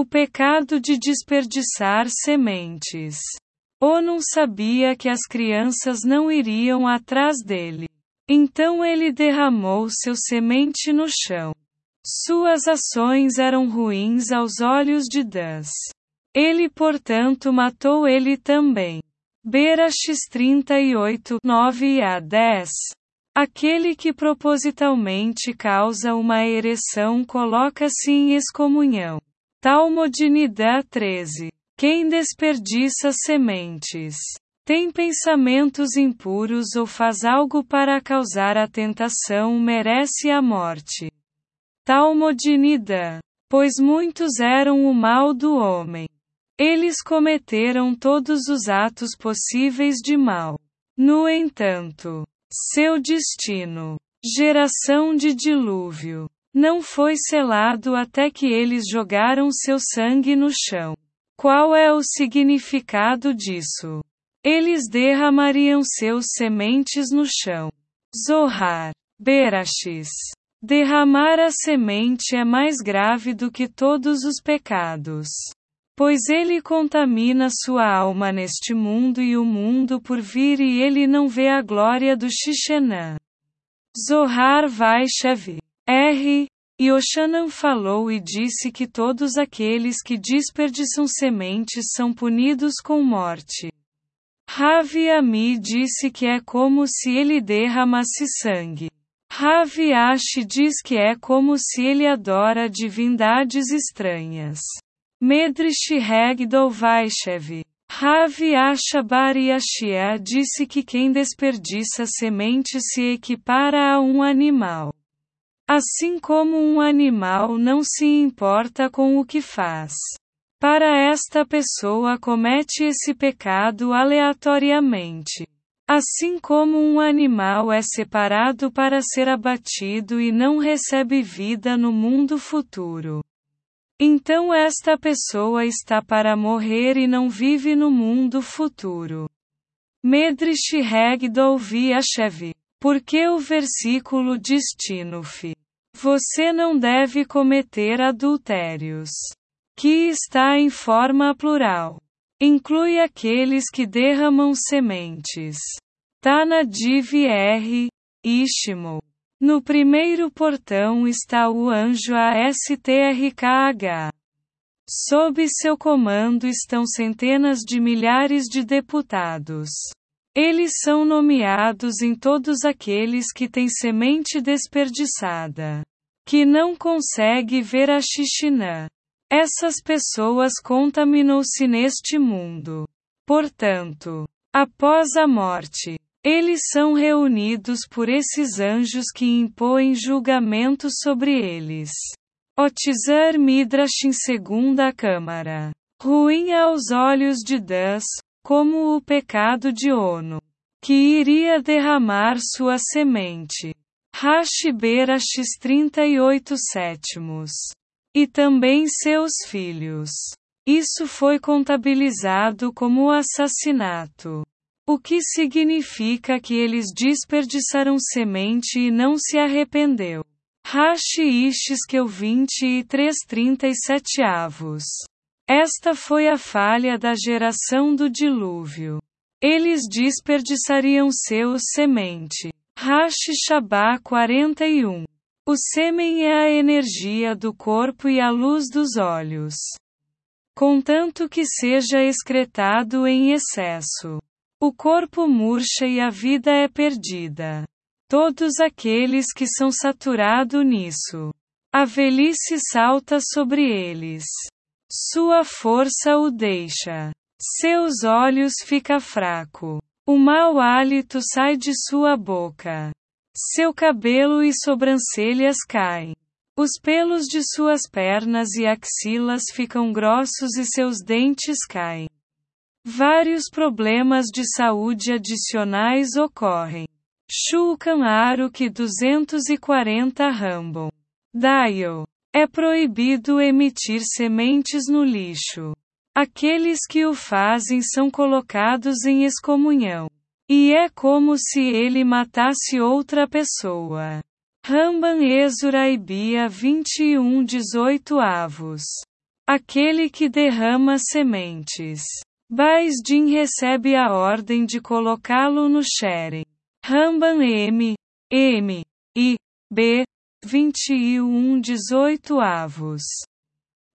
O pecado de desperdiçar sementes. Onum sabia que as crianças não iriam atrás dele. Então ele derramou seu semente no chão. Suas ações eram ruins aos olhos de Deus. Ele, portanto, matou ele também. Berax 38, 9 a 10. Aquele que propositalmente causa uma ereção coloca-se em excomunhão. Talmudinidá 13. Quem desperdiça sementes, tem pensamentos impuros ou faz algo para causar a tentação merece a morte. Talmudinidá. Pois muitos eram o mal do homem. Eles cometeram todos os atos possíveis de mal. No entanto, seu destino, geração de dilúvio, não foi selado até que eles jogaram seu sangue no chão. Qual é o significado disso? Eles derramariam seus sementes no chão. Zohar. Berachis. Derramar a semente é mais grave do que todos os pecados. Pois ele contamina sua alma neste mundo e o mundo por vir e ele não vê a glória do Xixenã. Zohar Vaishav. R. E Oshanan falou e disse que todos aqueles que desperdiçam sementes são punidos com morte. Ravi Ami disse que é como se ele derramasse sangue. Ravi Ashi diz que é como se ele adora divindades estranhas. Medrish Regdol Vaishev. Ravi Ashabari Ashia disse que quem desperdiça semente se equipara a um animal. Assim como um animal não se importa com o que faz. Para esta pessoa comete esse pecado aleatoriamente. Assim como um animal é separado para ser abatido e não recebe vida no mundo futuro. Então esta pessoa está para morrer e não vive no mundo futuro. Medrish Regdol Viashev. Porque o versículo diz Tinuf. Você não deve cometer adultérios. Que está em forma plural. Inclui aqueles que derramam sementes. Tana Div R. Ishmo. No primeiro portão está o anjo ASTRKH. Sob seu comando estão centenas de milhares de deputados. Eles são nomeados em todos aqueles que têm semente desperdiçada. Que não consegue ver a Xixinã. Essas pessoas contaminou-se neste mundo. Portanto, após a morte, eles são reunidos por esses anjos que impõem julgamento sobre eles. Otizar Midrash em segunda câmara. Ruim aos olhos de Deus, como o pecado de Ono, que iria derramar sua semente. Rashberax 38 sétimos e também seus filhos. Isso foi contabilizado como assassinato. O que significa que eles desperdiçaram semente e não se arrependeu. Rashi Isheskel 20 e 337 avos. Esta foi a falha da geração do dilúvio. Eles desperdiçariam seus semente. Rashi Shabá 41. O sêmen é a energia do corpo e a luz dos olhos. Contanto que seja excretado em excesso. O corpo murcha e a vida é perdida. Todos aqueles que são saturados nisso. A velhice salta sobre eles. Sua força o deixa. Seus olhos fica fraco. O mau hálito sai de sua boca. Seu cabelo e sobrancelhas caem. Os pelos de suas pernas e axilas ficam grossos e seus dentes caem. Vários problemas de saúde adicionais ocorrem. Shulkan Aruk 240 Rambon. Dial. É proibido emitir sementes no lixo. Aqueles que o fazem são colocados em excomunhão. E é como se ele matasse outra pessoa. Ramban Exura e Bia 21 18 avos. aquele que derrama sementes. Baisdin recebe a ordem de colocá-lo no Sheren. Ramban M. M. I. B. 21 18 avos.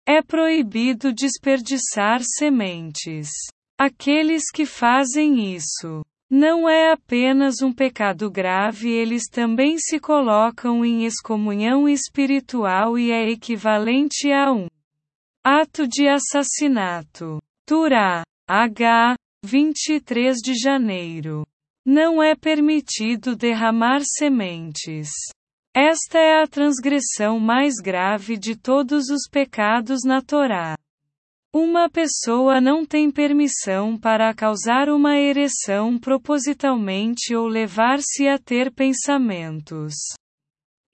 É proibido desperdiçar sementes. Aqueles que fazem isso não é apenas um pecado grave, eles também se colocam em excomunhão espiritual e é equivalente a um ato de assassinato. Turá, H. 23 de janeiro. Não é permitido derramar sementes. Esta é a transgressão mais grave de todos os pecados na Torá. Uma pessoa não tem permissão para causar uma ereção propositalmente ou levar-se a ter pensamentos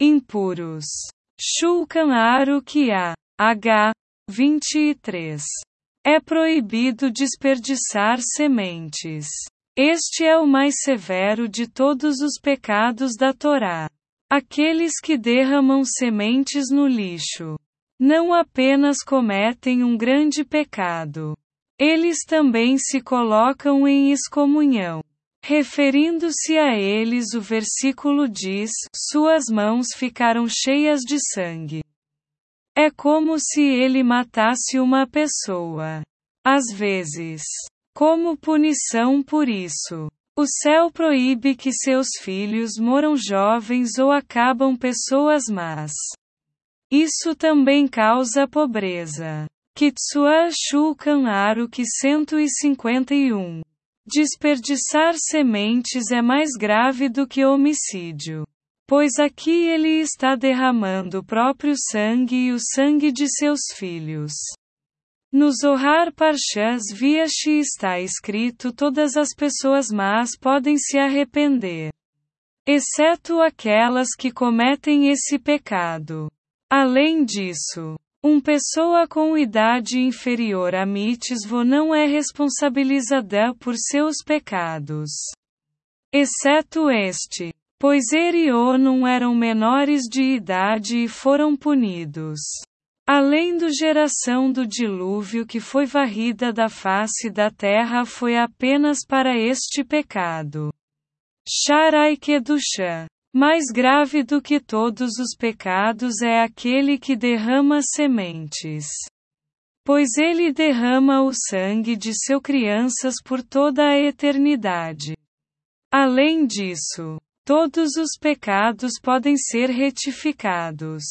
impuros. Shulchan Arukiah, H. 23. É proibido desperdiçar sementes. Este é o mais severo de todos os pecados da Torá. Aqueles que derramam sementes no lixo não apenas cometem um grande pecado, eles também se colocam em excomunhão. Referindo-se a eles, o versículo diz: Suas mãos ficaram cheias de sangue. É como se ele matasse uma pessoa. Às vezes, como punição por isso, o céu proíbe que seus filhos moram jovens ou acabam pessoas más. Isso também causa pobreza. Kitsua Shulkan Aruki 151. Desperdiçar sementes é mais grave do que homicídio. Pois aqui ele está derramando o próprio sangue e o sangue de seus filhos. No Zohar Parshas Viashi está escrito: todas as pessoas más podem se arrepender, exceto aquelas que cometem esse pecado. Além disso, uma pessoa com idade inferior a mitzvah não é responsabilizada por seus pecados, exceto este, pois Erionum eram menores de idade e foram punidos. Além do geração do dilúvio que foi varrida da face da terra foi apenas para este pecado. Sharai Kedusha. Mais grave do que todos os pecados é aquele que derrama sementes. Pois ele derrama o sangue de seus crianças por toda a eternidade. Além disso, todos os pecados podem ser retificados.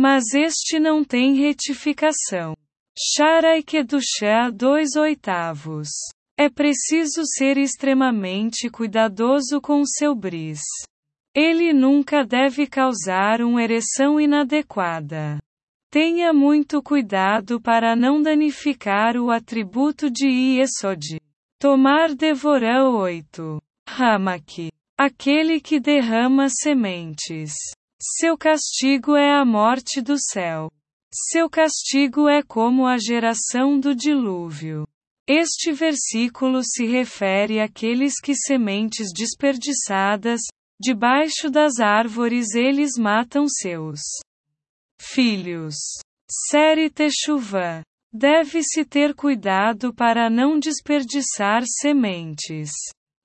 Mas este não tem retificação. Sharai Kedushá 2 oitavos. É preciso ser extremamente cuidadoso com seu bris. Ele nunca deve causar uma ereção inadequada. Tenha muito cuidado para não danificar o atributo de Iesod. Tomar Devorã 8. Ramak. Aquele que derrama sementes. Seu castigo é a morte do céu. Seu castigo é como a geração do dilúvio. Este versículo se refere àqueles que sementes desperdiçadas, debaixo das árvores eles matam seus filhos. Série Techuvá. Deve-se ter cuidado para não desperdiçar sementes.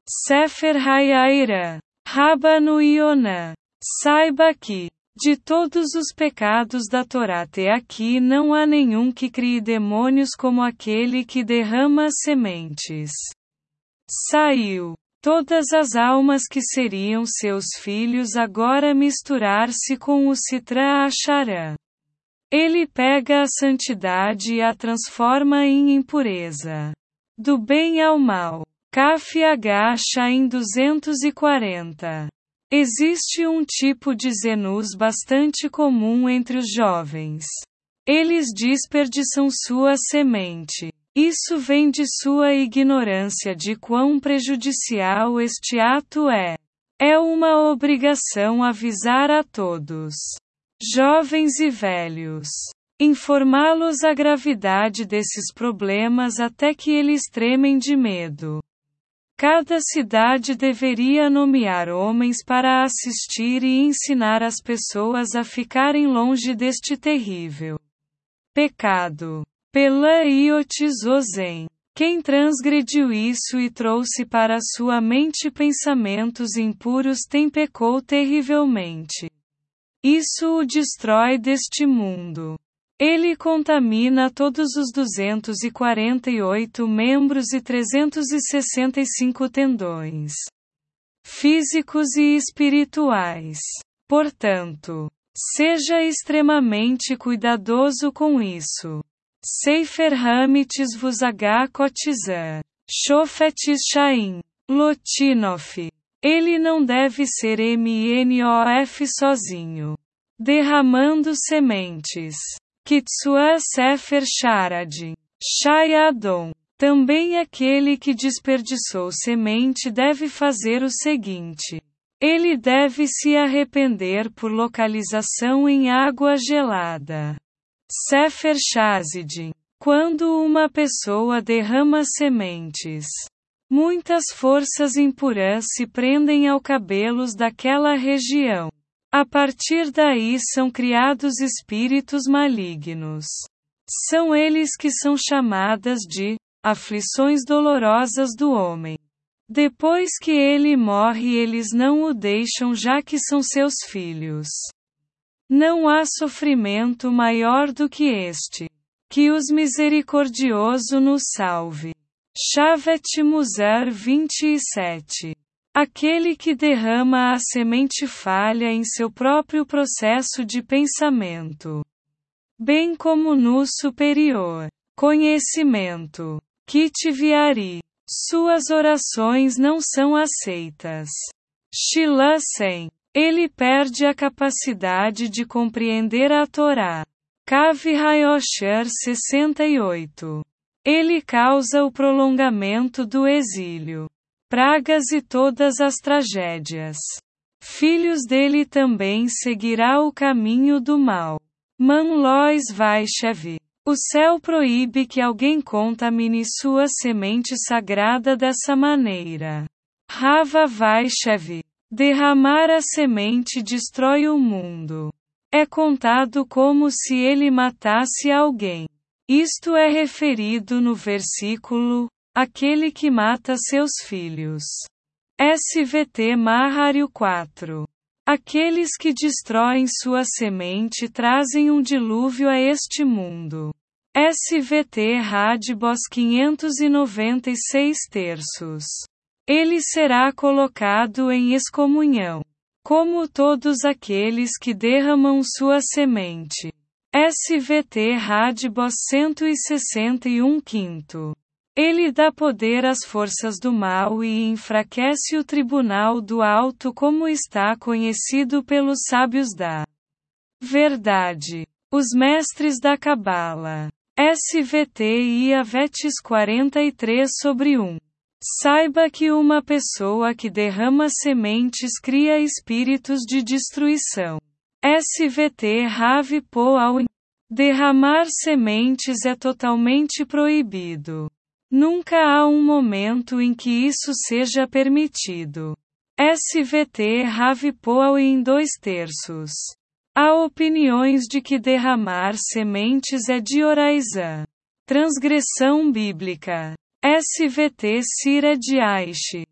Sefer Hayaira. Rabanu Yonah. Saiba que, de todos os pecados da Torá até aqui não há nenhum que crie demônios como aquele que derrama sementes. Saiu. Todas as almas que seriam seus filhos agora misturar-se com o Citra Acharã. Ele pega a santidade e a transforma em impureza. Do bem ao mal. Kaf agacha em 240. Existe um tipo de zenus bastante comum entre os jovens. Eles desperdiçam sua semente. Isso vem de sua ignorância de quão prejudicial este ato é. É uma obrigação avisar a todos, jovens e velhos, informá-los a gravidade desses problemas até que eles tremem de medo. Cada cidade deveria nomear homens para assistir e ensinar as pessoas a ficarem longe deste terrível pecado. Pela Iotizozen. Quem transgrediu isso e trouxe para sua mente pensamentos impuros tem pecou terrivelmente. Isso o destrói deste mundo. Ele contamina todos os 248 membros e 365 tendões físicos e espirituais. Portanto, seja extremamente cuidadoso com isso. Seifer Hamites vos Kotizan. Shofetis Shain. Lotinof. Ele não deve ser MNOF sozinho. Derramando sementes. Kitsua Sefer Sharad. Shayadon. Também aquele que desperdiçou semente deve fazer o seguinte: ele deve se arrepender por localização em água gelada. Sefer Shazid. Quando uma pessoa derrama sementes, muitas forças impuras se prendem ao cabelos daquela região. A partir daí são criados espíritos malignos. São eles que são chamadas de aflições dolorosas do homem. Depois que ele morre, eles não o deixam, já que são seus filhos. Não há sofrimento maior do que este. Que os misericordioso nos salve. Shavet Musar 27. Aquele que derrama a semente falha em seu próprio processo de pensamento. Bem como no superior conhecimento. Kitviari. Suas orações não são aceitas. Shila 100. Ele perde a capacidade de compreender a Torá. Kavi Hayosher 68. Ele causa o prolongamento do exílio, pragas e todas as tragédias. Filhos dele também seguirá o caminho do mal. Manlois Vaishavi. O céu proíbe que alguém contamine sua semente sagrada dessa maneira. Rava Vaishavi. Derramar a semente destrói o mundo. É contado como se ele matasse alguém. Isto é referido no versículo: aquele que mata seus filhos. SVT Mahário 4. Aqueles que destroem sua semente trazem um dilúvio a este mundo. SVT Radbos 596 terços. Ele será colocado em excomunhão, como todos aqueles que derramam sua semente. SVT Radbos 161 quinto. Ele dá poder às forças do mal e enfraquece o tribunal do alto como está conhecido pelos sábios da verdade. Os mestres da Cabala. SVT e Avetes 43 sobre 1. Saiba que uma pessoa que derrama sementes cria espíritos de destruição. SVT Rave Poal Derramar sementes é totalmente proibido. Nunca há um momento em que isso seja permitido. SVT Rave Poal em dois terços. Há opiniões de que derramar sementes é de Oraizan. Transgressão bíblica. SVT Cira de Aish.